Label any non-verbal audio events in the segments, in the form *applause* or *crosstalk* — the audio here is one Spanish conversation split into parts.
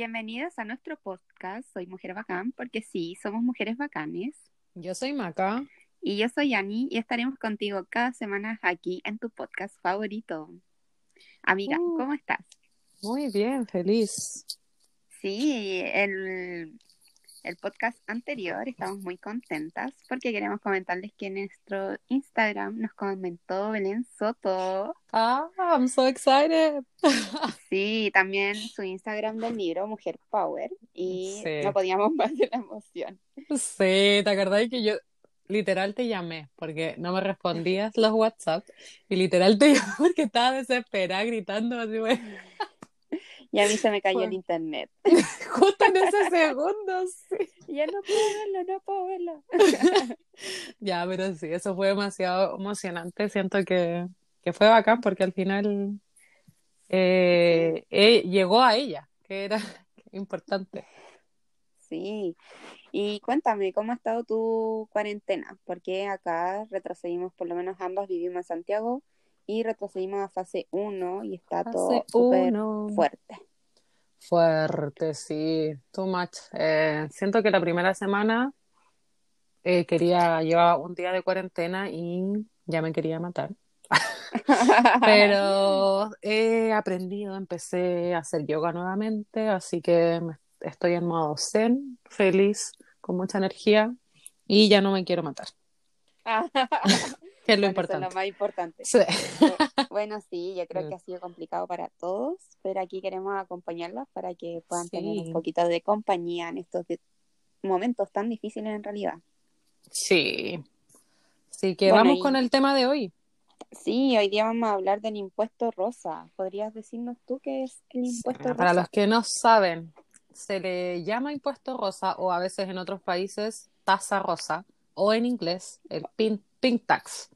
Bienvenidas a nuestro podcast. Soy Mujer Bacán, porque sí, somos mujeres bacanes. Yo soy Maca. Y yo soy Ani, y estaremos contigo cada semana aquí en tu podcast favorito. Amiga, Uh. ¿cómo estás? Muy bien, feliz. Sí, el, el podcast anterior estamos muy contentas porque queremos comentarles que en nuestro Instagram nos comentó Belén Soto. Ah, I'm so excited. *laughs* Sí, también su Instagram del libro Mujer Power y Sí. no podíamos *laughs* más de la emoción. Sí, ¿te acordás que yo literal te llamé porque no me respondías los WhatsApp y literal te llamé porque estaba desesperada gritando así, güey, Y a mí se me cayó el internet. *laughs* justo en ese *laughs* segundo, sí. Y ya no puedo verlo, no puedo verlo. *laughs* Ya, pero sí, eso fue demasiado emocionante. Siento que, que fue bacán porque al final eh, eh, llegó a ella, que era importante. Sí. Y cuéntame, ¿cómo ha estado tu cuarentena? Porque acá retrocedimos, por lo menos ambas vivimos en Santiago y retrocedimos a fase 1 y está todo Fase súper fuerte. Fuerte, sí, too much. Eh, siento que la primera semana eh, quería, llevaba un día de cuarentena y ya me quería matar. *laughs* Pero he aprendido, empecé a hacer yoga nuevamente, así que estoy en modo zen, feliz, con mucha energía y ya no me quiero matar, *laughs* es lo es lo más importante. Sí. Bueno, sí, yo creo que ha sido complicado para todos, pero aquí queremos acompañarlas para que puedan tener un poquito de compañía en estos momentos tan difíciles en realidad. Sí. Así que Bueno, vamos y- con el tema de hoy. Sí, hoy día vamos a hablar del impuesto rosa. ¿Podrías decirnos tú qué es el impuesto Bueno, para rosa? los que no saben, se le llama impuesto rosa o a veces en otros países tasa rosa o en inglés el pink, pink tax.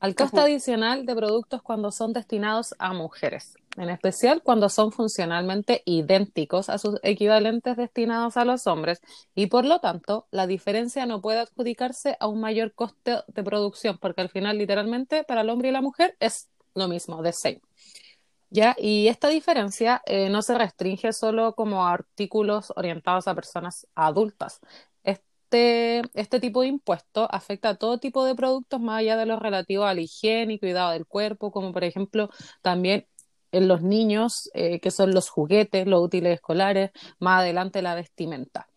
Al costo Ajá. adicional de productos cuando son destinados a mujeres, en especial cuando son funcionalmente idénticos a sus equivalentes destinados a los hombres y por lo tanto la diferencia no puede adjudicarse a un mayor coste de producción porque al final literalmente para el hombre y la mujer es lo mismo, the same. ¿Ya? Y esta diferencia eh, no se restringe solo como a artículos orientados a personas adultas. Este, este tipo de impuesto afecta a todo tipo de productos más allá de lo relativo a la higiene y cuidado del cuerpo, como por ejemplo también en los niños, eh, que son los juguetes, los útiles escolares, más adelante la vestimenta.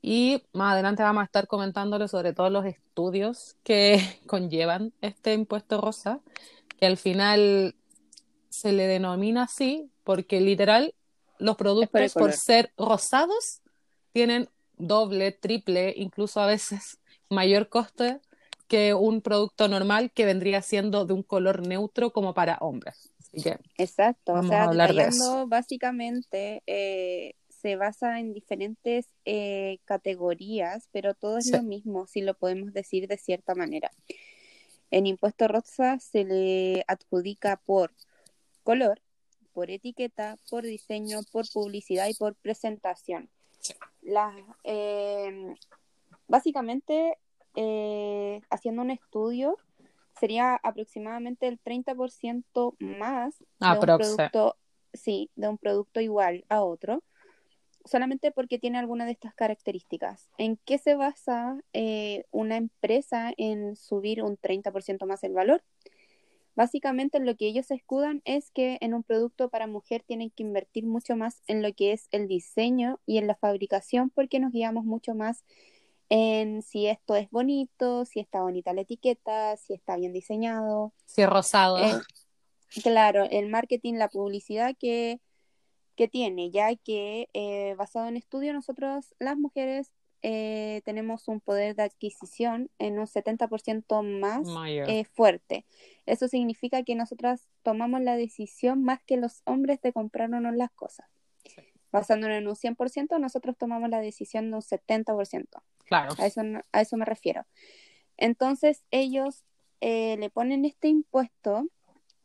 Y más adelante vamos a estar comentándole sobre todos los estudios que *laughs* conllevan este impuesto rosa, que al final se le denomina así porque literal los productos por ser rosados tienen doble, triple, incluso a veces *laughs* mayor coste que un producto normal que vendría siendo de un color neutro como para hombres. Así que Exacto, o Vamos sea, a hablar de detallando, básicamente eh, se basa en diferentes eh, categorías, pero todo es Sí. lo mismo, si lo podemos decir de cierta manera. En impuesto rosa se le adjudica por color, por etiqueta, por diseño, por publicidad y por presentación. Las, eh, básicamente, eh, haciendo un estudio, sería aproximadamente el 30% más de un producto, sí, de un producto igual a otro, solamente porque tiene alguna de estas características. ¿En qué se basa eh, una empresa en subir un 30% más el valor? Básicamente lo que ellos escudan es que en un producto para mujer tienen que invertir mucho más en lo que es el diseño y en la fabricación porque nos guiamos mucho más en si esto es bonito, si está bonita la etiqueta, si está bien diseñado. si es rosado. Eh, claro, el marketing, la publicidad que, que tiene, ya que eh, basado en estudio nosotros las mujeres eh, tenemos un poder de adquisición en un 70% más eh, fuerte. Eso significa que nosotras tomamos la decisión más que los hombres de comprarnos las cosas. Sí. Basándonos en un 100%, nosotros tomamos la decisión de un 70%. Claro. A eso, no- a eso me refiero. Entonces, ellos eh, le ponen este impuesto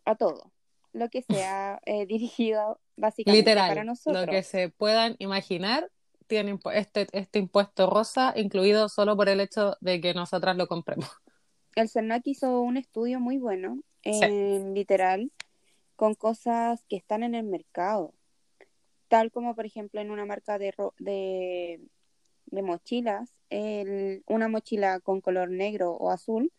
a todo, lo que sea *laughs* eh, dirigido básicamente Literal, para nosotros. lo que se puedan imaginar tiene este, este impuesto rosa incluido solo por el hecho de que nosotras lo compremos. El CERNAC hizo un estudio muy bueno, Sí. en literal, con cosas que están en el mercado. tal como por ejemplo en una marca de, de, de mochilas, el, una mochila con color negro o azul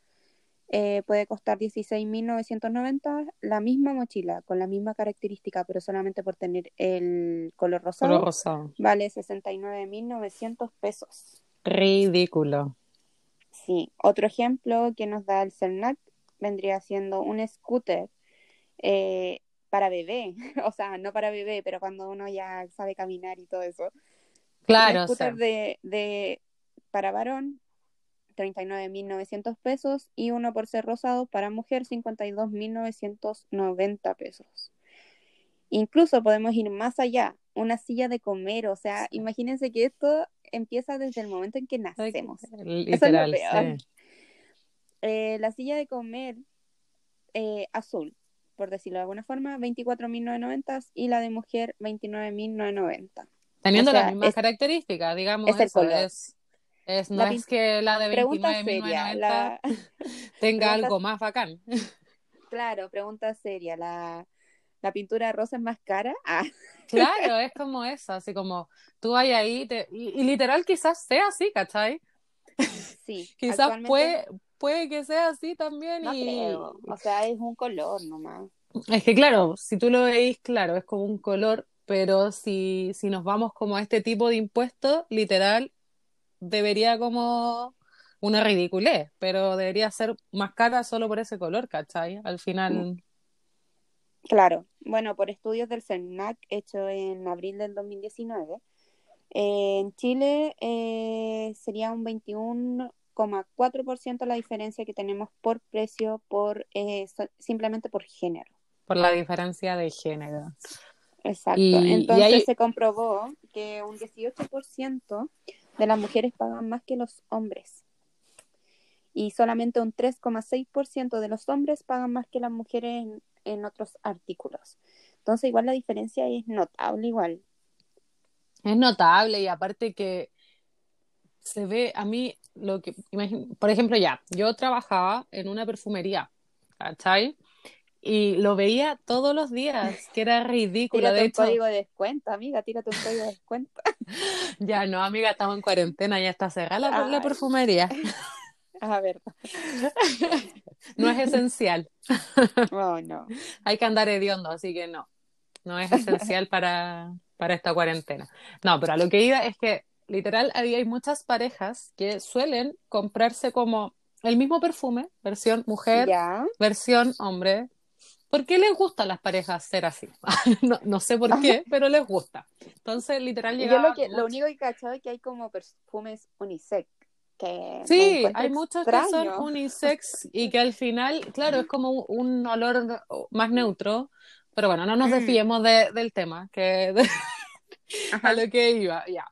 eh, puede costar 16.990 la misma mochila con la misma característica, pero solamente por tener el color rosado, Color rosado. vale 69.900 pesos. Ridículo. Sí, otro ejemplo que nos da el CERNAC vendría siendo un scooter eh, para bebé, *laughs* o sea, no para bebé, pero cuando uno ya sabe caminar y todo eso. Claro, Un o scooter sea, de, de para varón, 39.900 pesos y uno por ser rosado para mujer, 52.990 pesos. Incluso podemos ir más allá, una silla de comer, o sea, imagínense que esto empieza desde el momento en que nacemos. *laughs* literal, peor. sí. Eh, la silla de comer eh, azul, por decirlo de alguna forma, 24.990 y la de mujer 29.990. Teniendo O sea, las mismas es- características, digamos, es el eso color. es, es- no La es que la de Pregunta seria, 29.990 la... *laughs* tenga algo más bacán. claro, pregunta seria, ¿la, la pintura rosa es más cara? Ah, Claro, *laughs* es como eso, así como tú vas ahí te- y, y literal quizás sea así, ¿cachai? sí. *laughs* Quizás actualmente puede, puede que sea así también No y creo, o sea, es un color nomás. es que claro, si tú lo veis, claro, es como un color, pero si, si nos vamos como a este tipo de impuestos, literal, debería como una ridiculez, pero debería ser más cara solo por ese color, ¿cachai? Al final, Claro, bueno, por estudios del CERNAC hecho en abril del 2019, eh, en Chile eh, sería un 21,4% la diferencia que tenemos por precio, por eh, so- simplemente por género. por la diferencia de género. Exacto. Y- y Entonces hay- se comprobó que un 18% de las mujeres pagan más que los hombres. Y solamente un 3,6% de los hombres pagan más que las mujeres en, en otros artículos. Entonces igual la diferencia es notable igual. Es notable y aparte que se ve a mí lo que, por ejemplo, ya, yo trabajaba en una perfumería, ¿cachai? Y lo veía todos los días, que era ridículo. Tírate De un hecho, código de descuento, amiga, tírate un código de descuento. *laughs* ya no, amiga, estamos en cuarentena, ya está cerrada la, perfumería. *laughs* A ver, *laughs* No es esencial. oh no. Hay que andar hediondo, así que no. No es esencial para, para esta cuarentena. No, pero a lo que iba es que literal había hay muchas parejas que suelen comprarse como el mismo perfume, versión mujer, versión hombre. ¿Por qué les gusta a las parejas ser así? *laughs* no, no sé por qué, pero les gusta. Entonces, literal, Yo llegaba lo, que, lo único que he cachado es que hay como perfumes unisex. Que Sí, hay muchos que extraño. son unisex y *laughs* que al final, claro, es como un, un olor más neutro, pero bueno, no nos Mm. desviemos de- del tema, que de- *laughs* a lo que iba, ya.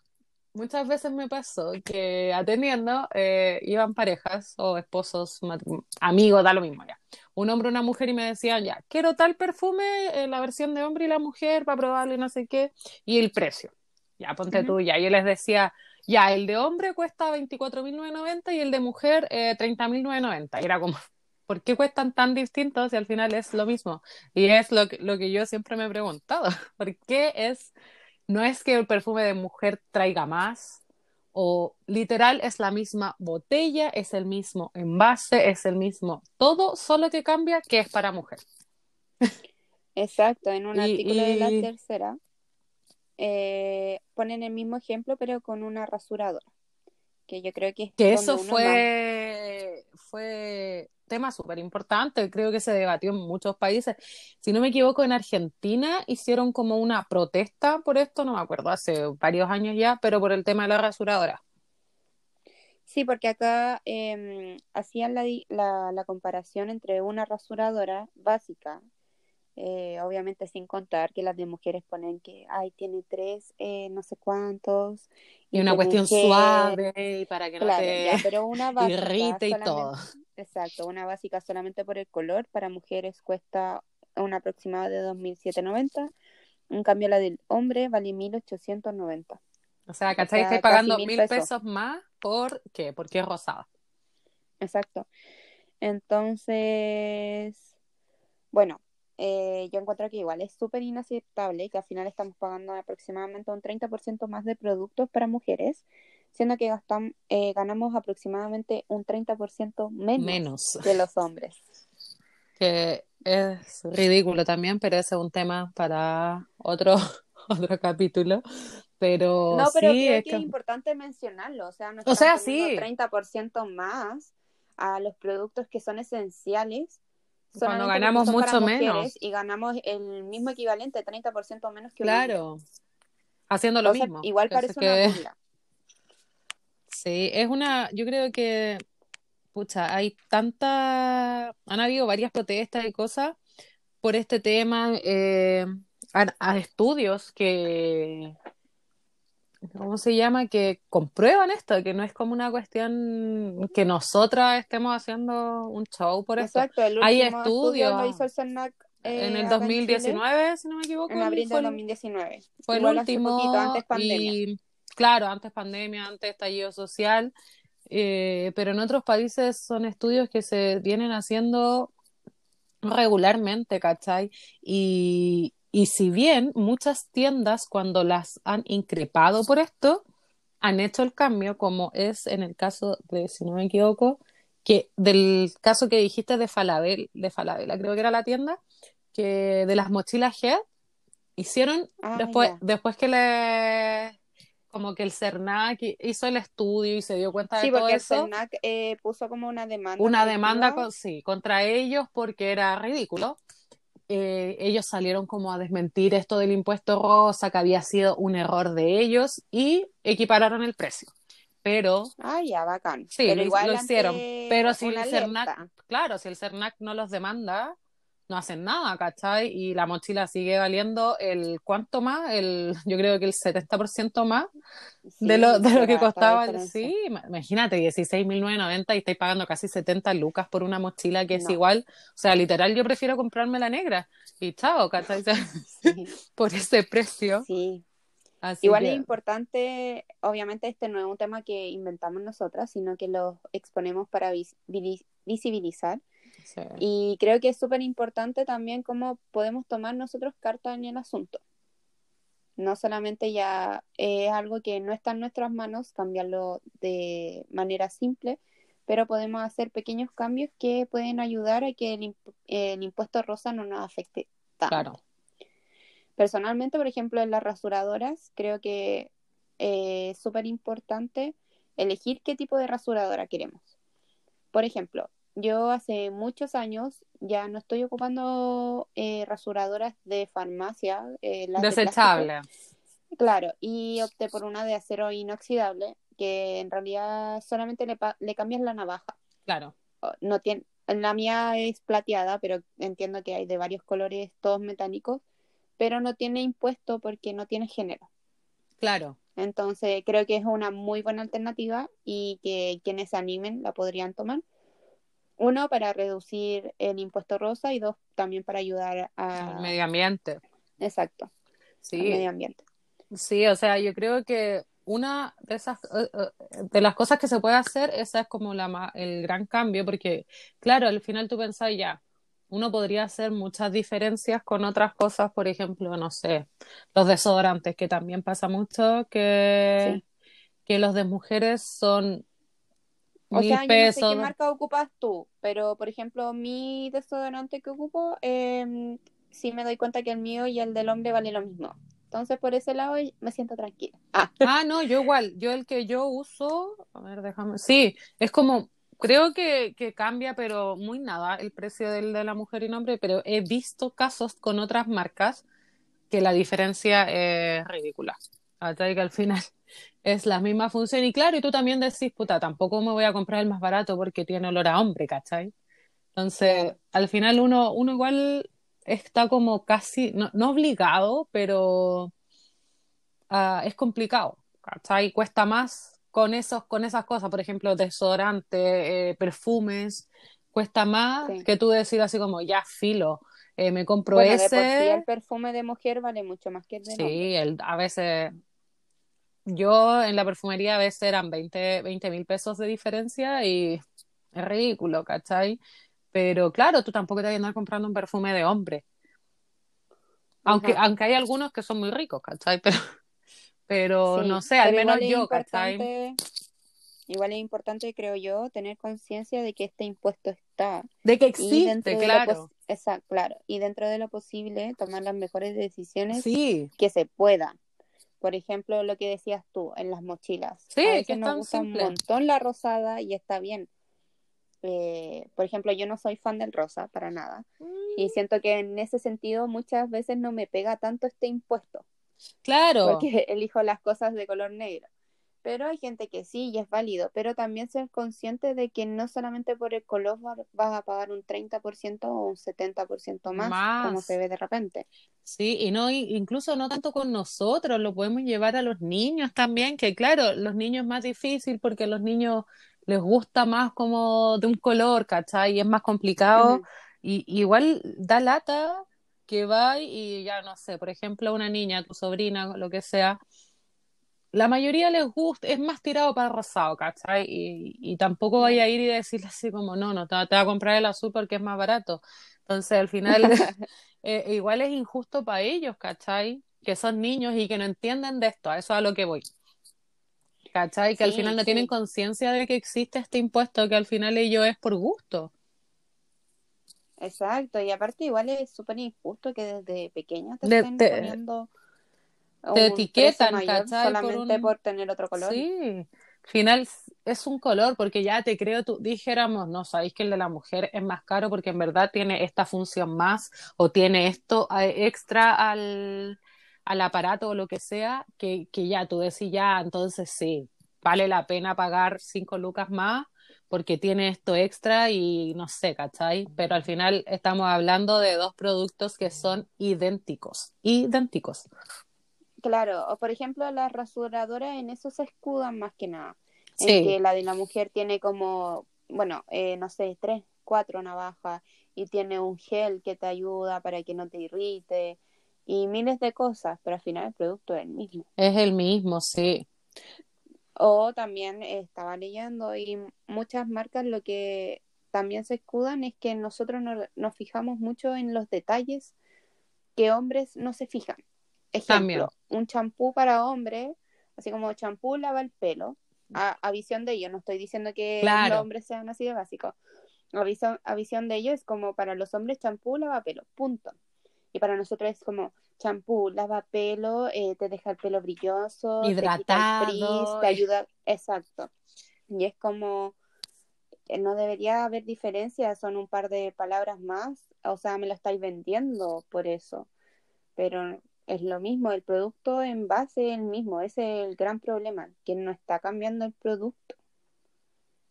Muchas veces me pasó que atendiendo eh, iban parejas o esposos, amigos, da lo mismo ya. Un hombre o una mujer y me decían, ya, quiero tal perfume, eh, la versión de hombre y la mujer para probarlo y no sé qué, y el precio. Ya, ponte tú, ya. Yo les decía, ya, el de hombre cuesta 24.990 y el de mujer eh, 30.990. Y era como, ¿por qué cuestan tan distintos si al final es lo mismo? Y es lo que, lo que yo siempre me he preguntado. *laughs* ¿Por qué es, no es que el perfume de mujer traiga más? O literal es la misma botella, es el mismo envase, es el mismo todo, solo que cambia que es para mujer. Exacto, en un *laughs* Y- artículo de la tercera eh, ponen el mismo ejemplo, pero con una rasuradora. Que yo creo que es Que eso fue, fue tema súper importante, creo que se debatió en muchos países. Si no me equivoco, en Argentina hicieron como una protesta por esto, no me acuerdo, hace varios años ya, pero por el tema de la rasuradora. Sí, porque acá em, hacían la, la, la comparación entre una rasuradora básica, eh, obviamente sin contar que las de mujeres ponen que, ay, tiene tres, eh, no sé cuántos. Y una cuestión suave y para que no te ya, pero una *laughs* básica irrite y todo. Exacto, una básica solamente por el color, para mujeres cuesta un aproximado de 2.790, en cambio la del hombre vale 1.890. O sea, ¿cachai? sea, Estáis pagando mil pesos. pesos más por qué? Porque es rosada. Exacto. Entonces, bueno, eh, yo encuentro que igual es súper inaceptable que al final estamos pagando aproximadamente un 30% más de productos para mujeres, siendo que gastam, eh, ganamos aproximadamente un 30% menos, Menos. que los hombres. *laughs* Que es ridículo también, pero ese es un tema para otro, *laughs* otro capítulo. Pero No, pero sí, creo es que que- es importante mencionarlo, o sea, no O sea, sí. 30% más a los productos que son esenciales. Cuando ganamos mucho menos. Y ganamos el mismo equivalente, 30% menos que claro, haciendo lo O sea, mismo. igual parece una burla. *laughs* Sí, es una, yo creo que, pucha, hay tanta, han habido varias protestas y cosas por este tema, eh, a, a estudios que, ¿cómo se llama? Que comprueban esto, que no es como una cuestión que nosotras estemos haciendo un show por esto. Exacto, el Hay último estudio estudios lo hizo el CERNAC eh, En el acá Chile, 2019, si no me equivoco, en abril del el- 2019. fue el Igual último poquito, antes pandemia. y claro, antes pandemia, antes estallido social, eh, pero en otros países son estudios que se vienen haciendo regularmente, ¿cachai? Y, y si bien muchas tiendas cuando las han increpado por esto, han hecho el cambio, como es en el caso de, si no me equivoco, que del caso que dijiste de Falabella, de Falabella, creo que era la tienda, que de las mochilas Head, hicieron Ah, después, después que le como que el CERNAC hizo el estudio y se dio cuenta Sí, de todo porque el eso, CERNAC eh, puso como una demanda. una demanda con- sí, contra ellos porque era ridículo. Eh, ellos salieron como a desmentir esto del impuesto rosa, que había sido un error de ellos y equipararon el precio. Pero Ah, ya, bacán. Sí, Pero lo- igual lo hicieron. Pero si el CERNAC, claro, si el CERNAC no los demanda, no hacen nada, ¿cachai? Y la mochila sigue valiendo el ¿cuánto más? El, *laughs* yo creo que el 70% más Sí, de lo, de lo que costaba. Sí, ima- imagínate, 16.990 y estáis pagando casi 70 lucas por una mochila que es No. igual. O sea, literal, yo prefiero comprarme la negra y chao, ¿cachai? *laughs* *laughs* Sí, por ese precio. sí. Así Igual que, es importante, obviamente este no es un tema que inventamos nosotras, sino que lo exponemos para vis- visibilizar. Sí. Y creo que es súper importante también cómo podemos tomar nosotros carta en el asunto. No solamente ya es algo que no está en nuestras manos, cambiarlo de manera simple, pero podemos hacer pequeños cambios que pueden ayudar a que el, imp- el impuesto rosa no nos afecte tanto. Claro. Personalmente, por ejemplo, en las rasuradoras, creo que eh, es súper importante elegir qué tipo de rasuradora queremos. Por ejemplo, yo hace muchos años ya no estoy ocupando eh, rasuradoras de farmacia, eh, las de plástico. Desechable. Claro, y opté por una de acero inoxidable, que en realidad solamente le, le cambias la navaja. Claro. O- No tiene, la mía es plateada, pero entiendo que hay de varios colores, todos metálicos, pero no tiene impuesto porque no tiene género. Claro. Entonces creo que es una muy buena alternativa y que quienes se animen la podrían tomar. Uno, para reducir el impuesto rosa y dos, también para ayudar Al medio ambiente. Exacto, al Sí. medio ambiente. Sí, o sea, yo creo que una de esas eh, eh, de las cosas que se puede hacer, esa es como la el gran cambio, porque claro, al final tú pensás ya, uno podría hacer muchas diferencias con otras cosas, por ejemplo, no sé, los desodorantes, que también pasa mucho que, Sí. que los de mujeres son O mil sea, yo no sé qué marca ocupas tú, pero por ejemplo, mi desodorante que ocupo, eh, sí me doy cuenta que el mío y el del hombre vale lo mismo. Entonces, por ese lado, me siento tranquila. Ah, Ah, no, yo igual, yo el que yo uso, a ver, déjame, sí, es como, creo que, que cambia, pero muy nada el precio del de la mujer y hombre, pero he visto casos con otras marcas que la diferencia es ridícula. ¿Cachai? Que al final es la misma función. Y claro, y tú también decís, puta, tampoco me voy a comprar el más barato porque tiene olor a hombre, ¿cachai? Entonces, al final uno, uno igual está como casi, no, no obligado, pero ah, es complicado, ¿cachai? Cuesta más con esos, con esas cosas, por ejemplo, desodorante, eh, perfumes, cuesta más Sí. que tú decir así como, ya filo, eh, me compro bueno, de por sí ese. el perfume de mujer vale mucho más que el de. Sí, el, a veces, yo en la perfumería a veces eran 20 mil pesos de diferencia y es ridículo, ¿cachai? Pero claro, tú tampoco te vas a andar comprando un perfume de hombre. Aunque, Ajá. aunque hay algunos que son muy ricos, ¿cachai? *laughs* Pero, pero Sí, no sé, al menos yo, ¿cachai? igual es importante, creo yo, tener conciencia de que este impuesto está De que existe, claro. esa- claro, y dentro de lo posible tomar las mejores decisiones Sí, que se puedan. Por ejemplo, lo que decías tú en las mochilas. Sí, A que veces nos gusta un montón la rosada y está bien. Eh, por ejemplo, yo no soy fan del rosa para nada. Y siento que en ese sentido muchas veces no me pega tanto este impuesto, claro. porque *laughs* elijo las cosas de color negro. Pero hay gente que sí y es válido, pero también ser consciente de que no solamente por el color va- vas a pagar un 30% o un 70% más, como Más. se ve de repente. Sí, y no, incluso no tanto con nosotros, lo podemos llevar a los niños también, que claro, los niños es más difícil porque a los niños les gusta más como de un color, ¿cachai? Y es más complicado. Y igual da lata que va y ya no sé, por ejemplo, una niña, tu sobrina, lo que sea, la mayoría les gusta, es más tirado para el rosado, ¿cachai? Y, y tampoco vaya a ir y decirle así como, no, no, te, te va a comprar el azul porque es más barato. Entonces, al final, *laughs* *laughs* eh, igual es injusto para ellos, ¿cachai? Que son niños y que no entienden de esto, a eso es a lo que voy. ¿Cachai? Que al final no tienen conciencia de que existe este impuesto, que al final ello es por gusto. Exacto, y aparte igual es súper injusto que desde pequeña te De- estén te- poniendo te etiquetan, mayor ¿cachai? Por solamente un- por tener otro color. Sí, al final es un color, porque ya te creo, tú dijéramos, no, sabéis que el de la mujer es más caro porque en verdad tiene esta función más o tiene esto extra al, al aparato o lo que sea, que, que ya tú decís ya, entonces sí, vale la pena pagar cinco lucas más porque tiene esto extra y no sé, ¿cachai? Pero al final estamos hablando de dos productos que son idénticos, idénticos. Claro, o por ejemplo las rasuradoras en eso se escudan más que nada, en Sí. que la de la mujer tiene como, bueno, eh, no sé, tres, cuatro navajas y tiene un gel que te ayuda para que no te irrite y miles de cosas, pero al final el producto es el mismo. Es el mismo, sí. O también estaba leyendo y muchas marcas lo que también se escudan es que nosotros no- nos fijamos mucho en los detalles que hombres no se fijan. También. Ejemplo, un champú para hombre, así como champú lava el pelo, a, a visión de ellos, no estoy diciendo que Claro. los hombres sean así de básicos. A, viso- a visión de ellos es como para los hombres champú lava pelo, punto. Y para nosotros es como champú lava pelo, eh, te deja el pelo brilloso, te quita el Hidratado, frizz, te ayuda, exacto. Y es como, eh, no debería haber diferencia, son un par de palabras más, o sea, me lo estáis vendiendo por eso, pero es lo mismo, el producto en base es el mismo, ese es el gran problema, que no está cambiando el producto,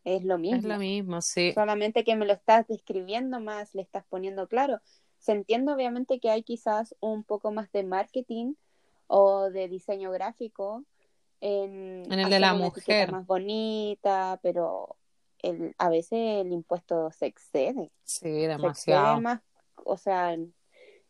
es lo mismo, Es lo mismo, sí. solamente que me lo estás describiendo más, le estás poniendo claro. Se entiende obviamente que hay quizás un poco más de marketing o de diseño gráfico en, En el de la mujer. más bonita, pero el, a veces el impuesto se excede, Sí, se excede demasiado. más, o sea,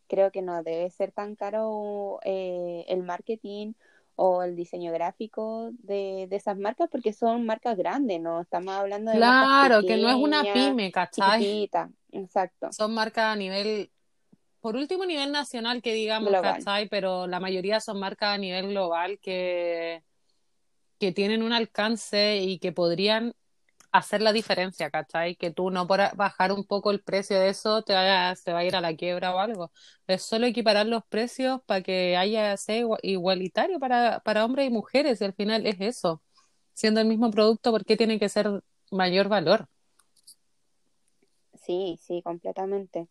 creo que no debe ser tan caro eh, el marketing o el diseño gráfico de, de esas marcas porque son marcas grandes, no estamos hablando de Claro, que no es una pyme, ¿cachai? exacto. Son marcas a nivel, por último, a nivel nacional, que digamos, Global. ¿cachai? Pero la mayoría son marcas a nivel global que, que tienen un alcance y que podrían hacer la diferencia, ¿cachai? Que tú no por bajar un poco el precio de eso te vaya, se va a ir a la quiebra o algo. Es solo equiparar los precios para que haya sea igua- igualitario para, para hombres y mujeres, y al final es eso. Siendo el mismo producto, ¿por qué tiene que ser mayor valor? Sí, sí, completamente.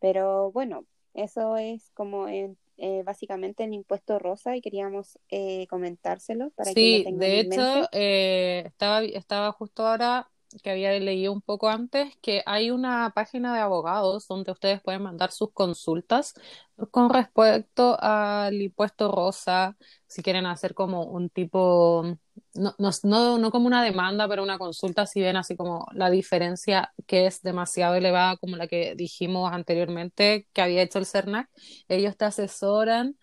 Pero bueno, eso es como en- eh, básicamente el impuesto rosa y queríamos eh, comentárselo para que lo Sí, tengan de en hecho, mente. eh, estaba, estaba justo ahora que había leído un poco antes que hay una página de abogados donde ustedes pueden mandar sus consultas con respecto al impuesto rosa, si quieren hacer como un tipo, no, no, no, no como una demanda, pero una consulta, si ven así como la diferencia que es demasiado elevada, como la que dijimos anteriormente que había hecho el CERNAC, ellos te asesoran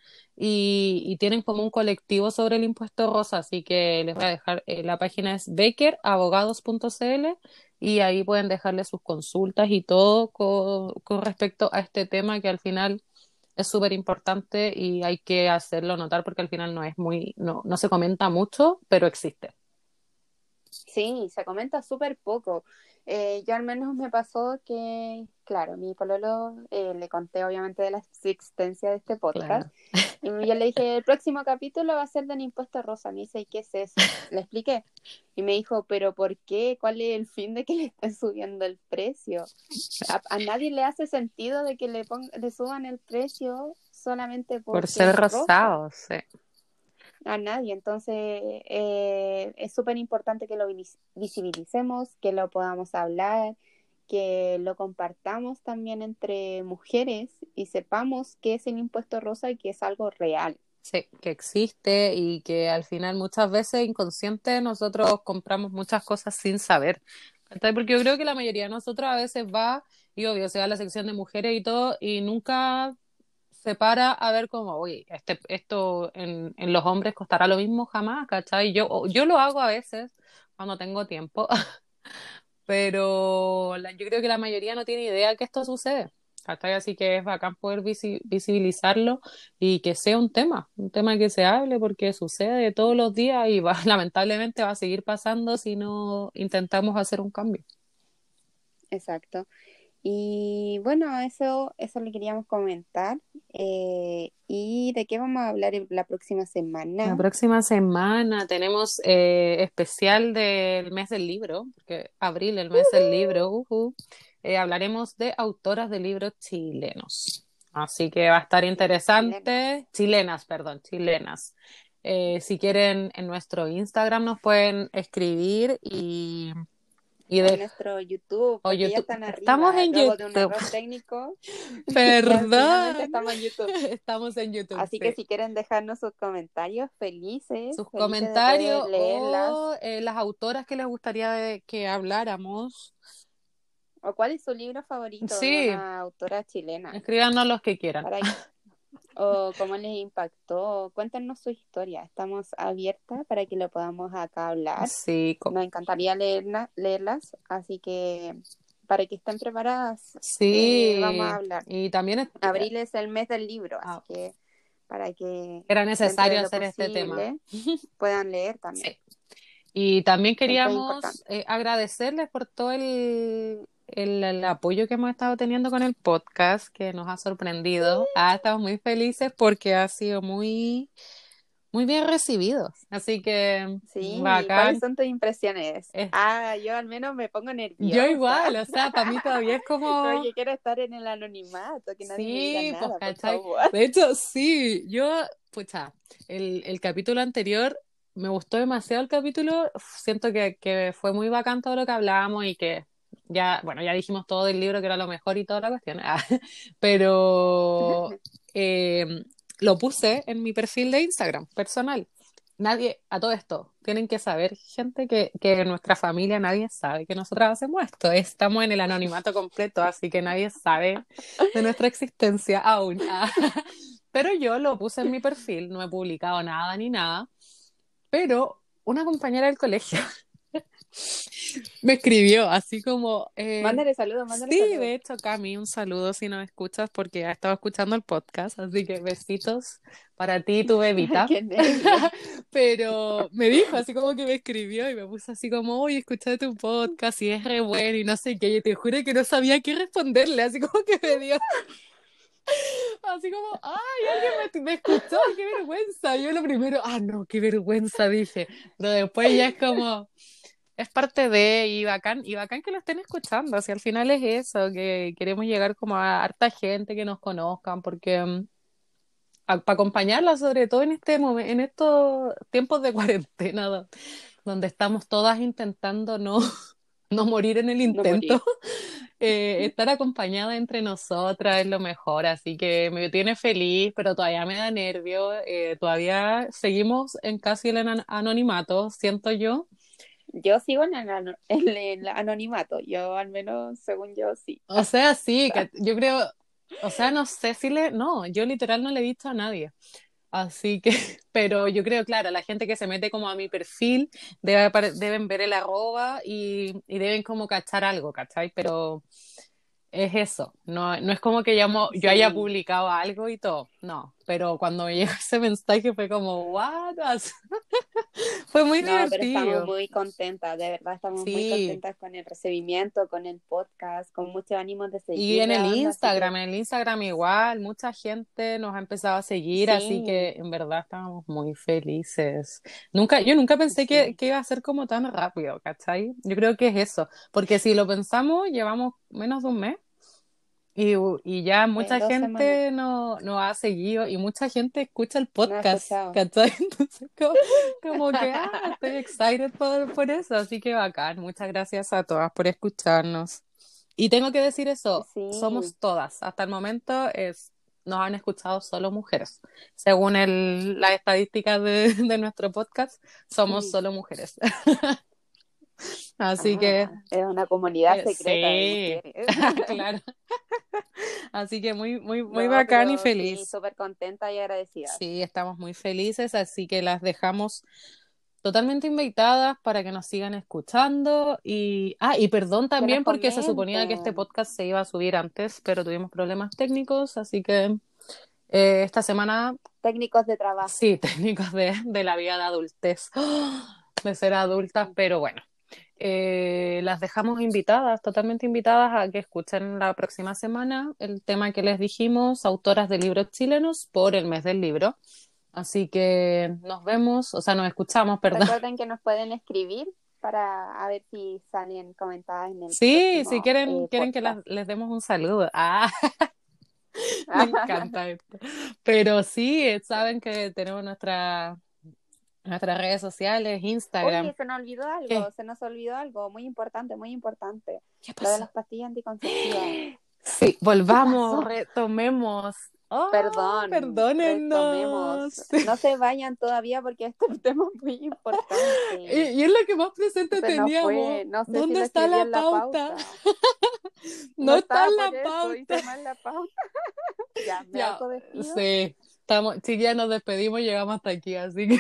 y, y tienen como un colectivo sobre el impuesto rosa, así que les voy a dejar, eh, la página es bakerabogados.cl y ahí pueden dejarle sus consultas y todo co- con, respecto a este tema que al final es súper importante y hay que hacerlo notar porque al final no es muy, no, no se comenta mucho, pero existe. Sí, se comenta súper poco. Eh, yo al menos me pasó que, claro, mi pololo eh, le conté obviamente de la existencia de este podcast. Y yo le dije, el próximo capítulo va a ser del impuesto rosa. Me dice, ¿y qué es eso? Le expliqué. Y me dijo, ¿pero por qué? ¿Cuál es el fin de que le estén subiendo el precio? A, nadie le hace sentido de que le, le suban el precio solamente por ser rosados, sí a nadie. Entonces, eh, es súper importante que lo visibilicemos, que lo podamos hablar, que lo compartamos también entre mujeres y sepamos que es el impuesto rosa y que es algo real. Sí, que existe y que al final muchas veces inconsciente nosotros compramos muchas cosas sin saber. Porque yo creo que la mayoría de nosotros a veces va, y obvio, se va a la sección de mujeres y todo, y nunca se para a ver como, oye, este, esto en, en, los hombres costará lo mismo jamás, ¿cachai? Yo, yo lo hago a veces cuando tengo tiempo, *laughs* pero yo creo que la mayoría no tiene idea que esto sucede, ¿cachai? Así que es bacán poder visibilizarlo y que sea un tema, un tema que se hable porque sucede todos los días y va, *laughs* lamentablemente va a seguir pasando si no intentamos hacer un cambio. Exacto. Y bueno, eso, eso le queríamos comentar. Eh, ¿Y de qué vamos a hablar la próxima semana? La próxima semana tenemos eh, especial del mes del libro, porque abril, el mes del libro, eh, hablaremos de autoras de libros chilenos. Así que va a estar interesante. Chilenas, perdón, chilenas. si quieren, en nuestro Instagram nos pueden escribir y y de nuestro YouTube, o YouTube. están arriba, estamos en YouTube. De un técnico. *laughs* *laughs* Perdón. estamos en YouTube. *laughs* Estamos en YouTube. Así que si quieren dejarnos sus comentarios, felices. Sus comentarios o eh, las autoras que les gustaría que habláramos. ¿O cuál es su libro favorito de una autora chilena? Escríbanos los que quieran. O cómo les impactó. Cuéntenos su historia. Estamos abiertas para que lo podamos acá hablar. Sí. Me encantaría leerlas, así que para que estén preparadas. Sí. Eh, vamos a hablar. Y también abril es el mes del libro, así ah. que para que era necesario hacer este tema *laughs* puedan leer también. Y también queríamos eh, agradecerles por todo el, el, apoyo que hemos estado teniendo con el podcast, que nos ha sorprendido. Ah, estamos muy felices porque ha sido muy, muy bien recibido. Así que, sí, ¿cuáles son tus impresiones? Ah, yo al menos me pongo nerviosa. Yo igual, o sea, para mí todavía es como... *laughs* Oye, quiero estar en el anonimato, que nadie me diga pues, nada, De hecho, sí, yo, pucha, el, el capítulo anterior me gustó demasiado el capítulo, siento que, que fue muy bacán todo lo que hablábamos y que ya, bueno, ya dijimos todo del libro que era lo mejor y toda la cuestión, ah, *laughs* pero eh, lo puse en mi perfil de Instagram personal. Nadie, a todo esto, tienen que saber, gente, que, que en nuestra familia nadie sabe que nosotras hacemos esto. Estamos en el anonimato completo, así que nadie sabe de nuestra existencia aún. *laughs* Pero yo lo puse en mi perfil, no he publicado nada ni nada, pero una compañera del colegio me escribió así como... Eh, mándale saludos, mándale Sí, de hecho, Cami, un saludo si nos escuchas porque ha estado escuchando el podcast, así que besitos para ti y tu bebita. *laughs* *laughs* Pero me dijo así como que me escribió y me puso así como, oye, escuché tu podcast y es re bueno y no sé qué, y te juro que no sabía qué responderle, así como que me dio... *laughs* Así como, ay, alguien me, escuchó, qué vergüenza. Yo lo primero, ah, no, qué vergüenza, dije. Pero después ya es como, es parte de y bacán, y bacán que lo estén escuchando, si al final es eso, que queremos llegar como a harta gente que nos conozcan, porque mm, para acompañarla sobre todo en este en estos tiempos de *laughs* cuarentena donde estamos todas intentando no, *laughs* no morir en el intento. *laughs* Eh, estar acompañada entre nosotras es lo mejor, así que me tiene feliz, pero todavía me da nervio. Eh, todavía seguimos en casi el anonimato, siento yo. Yo sigo *laughs* en el, anonimato, yo al menos según yo sí. O sea, sí, *laughs* que yo creo, o sea, no sé si le, no, yo literal no le he visto a nadie. Así que, *laughs* pero yo creo, claro, la gente que se mete como a mi perfil debe, deben ver el arroba y, y deben como cachar algo, ¿cachai? Pero es eso, no, no es como que yo, yo haya publicado algo y todo, no, pero cuando me *laughs* llegó ese mensaje fue como, what? *laughs* fue muy no, divertido. Pero estamos muy contentas, de verdad estamos muy contentas con el recibimiento, con el podcast, con mucho ánimo de seguir. Y en el Instagram, en el Instagram igual, mucha gente nos ha empezado a seguir, así que en verdad estamos muy felices. Nunca, yo nunca pensé que, que iba a ser como tan rápido, ¿cachai? Yo creo que es eso, porque si lo pensamos, llevamos menos de un mes. Y, y ya mucha gente nos no ha seguido y mucha gente escucha el podcast, ¿cachai? *laughs* Entonces, *laughs* como, que, ah, estoy excited por, por, eso, así que bacán. Muchas gracias a todas por escucharnos. Y tengo que decir eso, somos todas. Hasta el momento es, nos han escuchado solo mujeres. Según el, la estadística de, de nuestro podcast, somos solo mujeres. *laughs* Así que. Ah, es una comunidad eh, secreta. Sí, *laughs* claro. *laughs* Así que muy, muy, muy bacán y feliz. Sí, súper contenta y agradecida. Sí, estamos muy felices, así que las dejamos totalmente invitadas para que nos sigan escuchando y ah y perdón también porque se suponía que este podcast se iba a subir antes pero tuvimos problemas técnicos así que eh, esta semana técnicos de trabajo sí *laughs* técnicos de, de la vida de adultez de ser adultas pero bueno eh, las dejamos invitadas, totalmente invitadas a que escuchen la próxima semana el tema que les dijimos, autoras de libros chilenos por el mes del libro. Así que nos vemos, o sea, nos escuchamos, perdón. Recuerden que nos pueden escribir para a ver si salen comentadas en el Sí, si quieren, eh, quieren que les demos un saludo. Ah. *laughs* Me *laughs* encanta esto. Pero sí, saben que tenemos nuestra Nuestras redes sociales, Instagram. Oye, se nos olvidó algo, se nos olvidó algo muy importante, muy importante. ¿Qué Lo de las pastillas anticonceptivas. *gasps* Sí, volvamos, retomemos. Oh, Perdón. Perdónennos. No se vayan todavía porque este *laughs* es un tema muy importante. Y, es lo que más presente teníamos. ¿Dónde está la pauta? *laughs* no, está, la pauta. la *laughs* pauta. ya, me ya, Sí, estamos, sí, ya nos despedimos y llegamos hasta aquí, así que.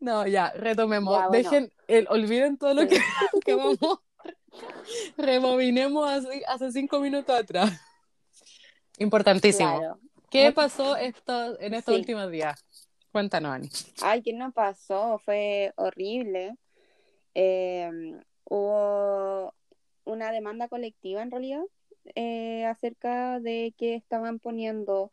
No, ya, retomemos. Dejen, el, olviden todo lo que, *laughs* que vamos. Rebobinemos así, hace cinco minutos atrás. Importantísimo. ¿Qué pasó esto, en estos últimos días? Cuéntanos, Ani. Ay, ¿qué no pasó? Fue horrible. Em, hubo una demanda colectiva en realidad eh, acerca de que estaban poniendo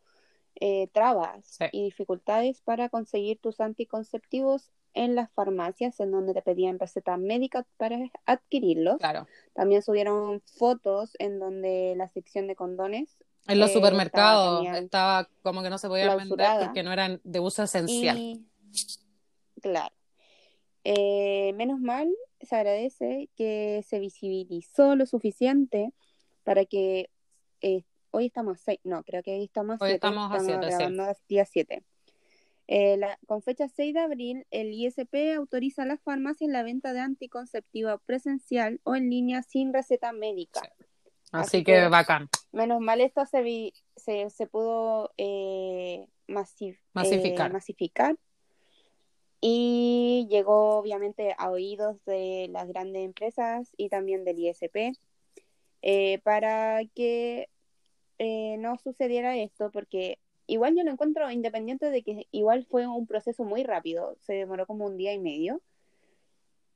eh, trabas y dificultades para conseguir tus anticonceptivos en las farmacias en donde te pedían receta médica para adquirirlos. Claro. También subieron fotos en donde la sección de condones en los eh, supermercados estaba, como que no se podía vender porque no eran de uso esencial. claro. Eh, menos mal, se agradece que se visibilizó lo suficiente para que hoy estamos a 6, no, creo que hoy estamos a 7. Hoy estamos a 7, día 7. Eh, con fecha 6 de abril, el ISP autoriza a las farmacias la venta de anticonceptiva presencial o en línea sin receta médica. Así, que, bacán. Menos mal esto se, se, se pudo eh, masificar. Eh, masificar. Y llegó obviamente a oídos de las grandes empresas y también del ISP para que eh, no sucediera esto, porque igual yo lo encuentro independiente de que igual fue un proceso muy rápido, se demoró como un día y medio.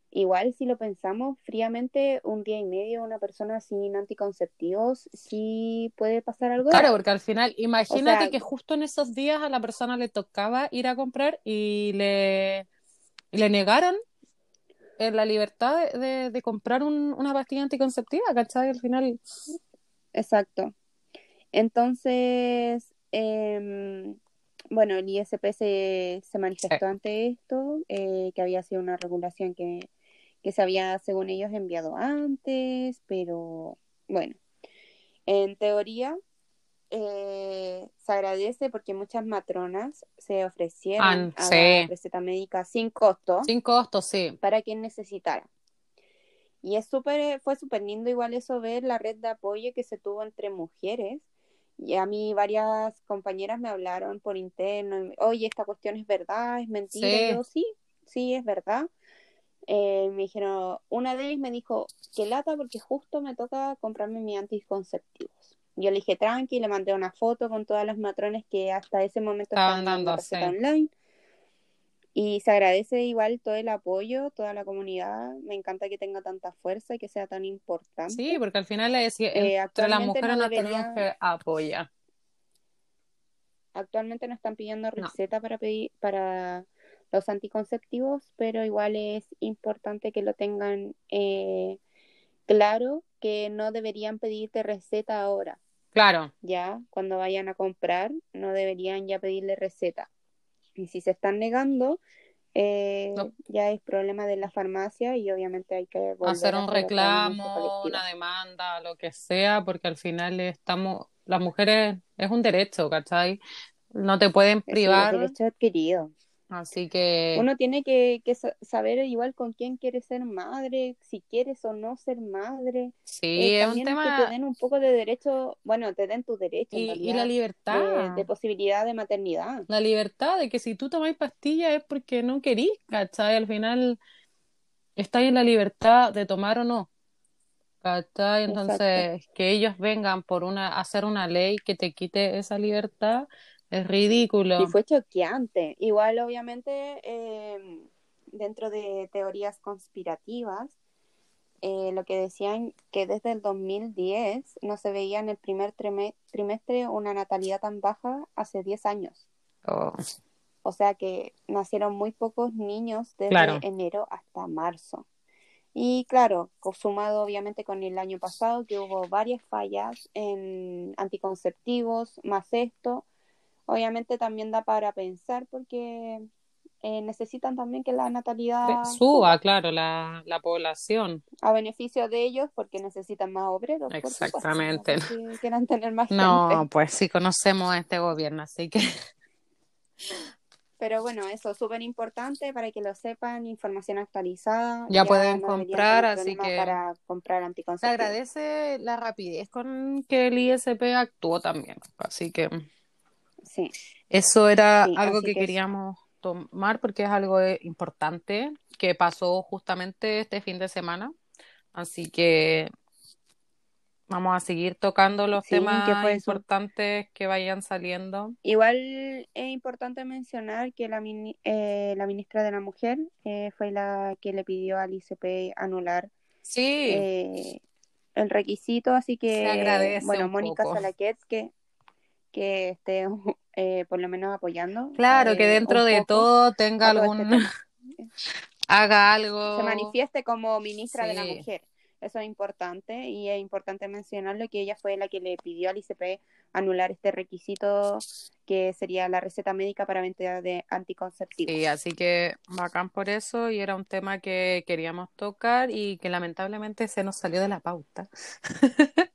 Igual si lo pensamos fríamente, un día y medio una persona sin anticonceptivos sí puede pasar algo. Claro, porque al final, imagínate que justo en esos días a la persona le tocaba ir a comprar y le, le negaron eh, la libertad de, de, comprar una pastilla anticonceptiva, ¿cachai? Al final. Exacto. Entonces, em, bueno, el ISP se, se manifestó ante esto, eh, que había sido una regulación que, se había, según ellos, enviado antes, pero bueno, en teoría eh, se agradece porque muchas matronas se ofrecieron a la receta médica sin costo. Sin costo, sí. Para quien necesitara. Y es súper, fue súper lindo igual eso ver la red de apoyo que se tuvo entre mujeres y a mí varias compañeras me hablaron por interno, oye, esta cuestión es verdad, es mentira. Sí. yo, sí, sí, es verdad. eh, me dijeron, una de ellas me dijo que lata porque justo me toca comprarme mis anticonceptivos. Yo le dije tranqui, le mandé una foto con todas las matrones que hasta ese momento Estaban dando dando, receta sí. online. Y se agradece igual todo el apoyo, toda la comunidad. Me encanta que tenga tanta fuerza y que sea tan importante. Sí, porque al final es, Eh, entre las mujeres no nos tenemos que apoyar. Actualmente no están pidiendo No. receta para pedir para los anticonceptivos, pero igual es importante que lo tengan eh, claro que no deberían pedirte receta ahora, Claro, ya cuando vayan a comprar no deberían ya pedirle receta. Y si se están negando, eh, No. ya es problema de la farmacia y obviamente hay que volver hacer un reclamo, una demanda, lo que sea, porque al final estamos, las mujeres es un derecho, ¿cachai? No te pueden privar, es derecho adquirido. Así que Uno tiene que, que sa- saber igual con quién quiere ser madre, si quieres o no ser madre. sí, Eh, es un también que tema te den un poco de derecho, bueno, te den tu derecho en y, la de, libertad. de posibilidad de maternidad. La libertad de que si tú tomáis pastillas es porque no querís, ¿cachai? Al final estáis en la libertad de tomar o no, ¿cachai? Exacto. Entonces, que ellos vengan por una, a hacer una ley que te quite esa libertad es ridículo. Y fue choqueante. Igual, obviamente, eh, dentro de teorías conspirativas, eh, lo que decían que desde el 2010 no se veía en el primer trime- trimestre una natalidad tan baja hace 10 años. Oh, O sea que nacieron muy pocos niños desde Claro. enero hasta marzo. Y claro, sumado obviamente con el año pasado, que hubo varias fallas en anticonceptivos, más esto, obviamente también da para pensar porque eh, necesitan también que la natalidad suba, claro, la, la población. a beneficio de ellos porque necesitan más obreros. por supuesto, Exactamente. no porque *laughs* quieran tener más No, gente. pues sí conocemos a este gobierno, así que *laughs* Pero bueno, eso es súper importante para que lo sepan, información actualizada. Ya pueden no comprar, así que- Para comprar se anticonceptivos. agradece la rapidez con que el ISP actuó también. Así que Sí, eso era Sí, algo que que queríamos tomar porque es algo eh, importante que pasó justamente este fin de semana. Así que vamos a seguir tocando los Sí, ¿qué temas eso? importantes que vayan saliendo. Igual es importante mencionar que la, mini- eh, la ministra de la Mujer eh, fue la que le pidió al ICP anular Sí, eh, el requisito, así que, Se agradece bueno, Mónica poco. Salaquets que, que esté *laughs* eh, por lo menos apoyando. claro, que eh, dentro un de poco todo tenga todo algún, este *laughs* haga algo. se manifieste como ministra de la Sí. mujer. Eso es importante y es importante mencionarlo que ella fue la que le pidió al ICP anular este requisito que sería la receta médica para venta de anticonceptivos. Sí, así que bacán por eso y era un tema que queríamos tocar y que lamentablemente se nos salió de la pauta. *laughs*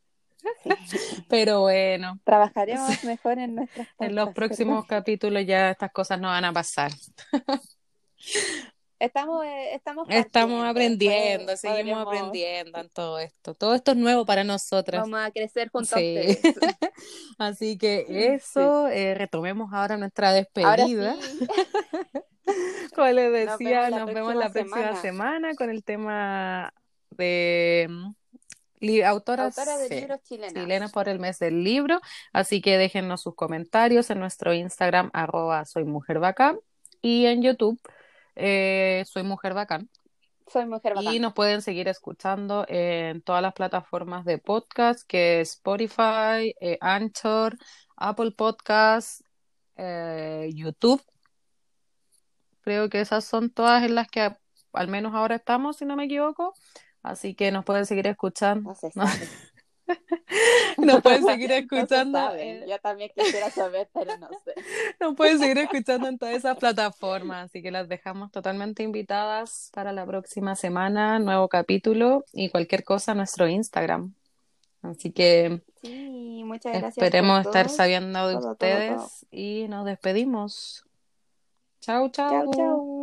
*laughs* Pero bueno, Trabajaremos mejor en nuestras en los próximos ¿verdad? capítulos ya estas cosas no van a pasar. *laughs* Estamos, eh, estamos, Estamos partiendo, aprendiendo, seguimos aprendiendo en todo esto. Todo esto es nuevo para nosotras. Vamos a crecer junto Sí. *laughs* Así que eso, eh, retomemos ahora nuestra despedida. Ahora sí. Como les Nos decía, vemos la nos vemos la próxima próxima semana. semana con el tema de autoras Autora de sí, libros chilenas. chilenas por el mes del libro. Así que déjennos sus comentarios en nuestro Instagram, arroba soy mujer bacán, y en YouTube, eh, soy mujer bacán. Soy mujer bacán. Y nos pueden seguir escuchando en todas las plataformas de podcast, que es Spotify, eh, Anchor, Apple Podcasts, eh, YouTube. Creo que esas son todas en las que al menos ahora estamos, si no me equivoco. Así que nos pueden seguir escuchando. No se No, sabe. *laughs* nos pueden *laughs* seguir No se escuchando. eh, Yo también quisiera saber, pero no sé. *laughs* Nos pueden seguir escuchando en todas esas plataformas, así que las dejamos totalmente invitadas para la próxima semana, nuevo capítulo y cualquier cosa en nuestro Instagram. Así que Sí, muchas gracias. esperemos estar sabiendo de todo, ustedes todo. y nos despedimos. Chau, chau. Chau, chau.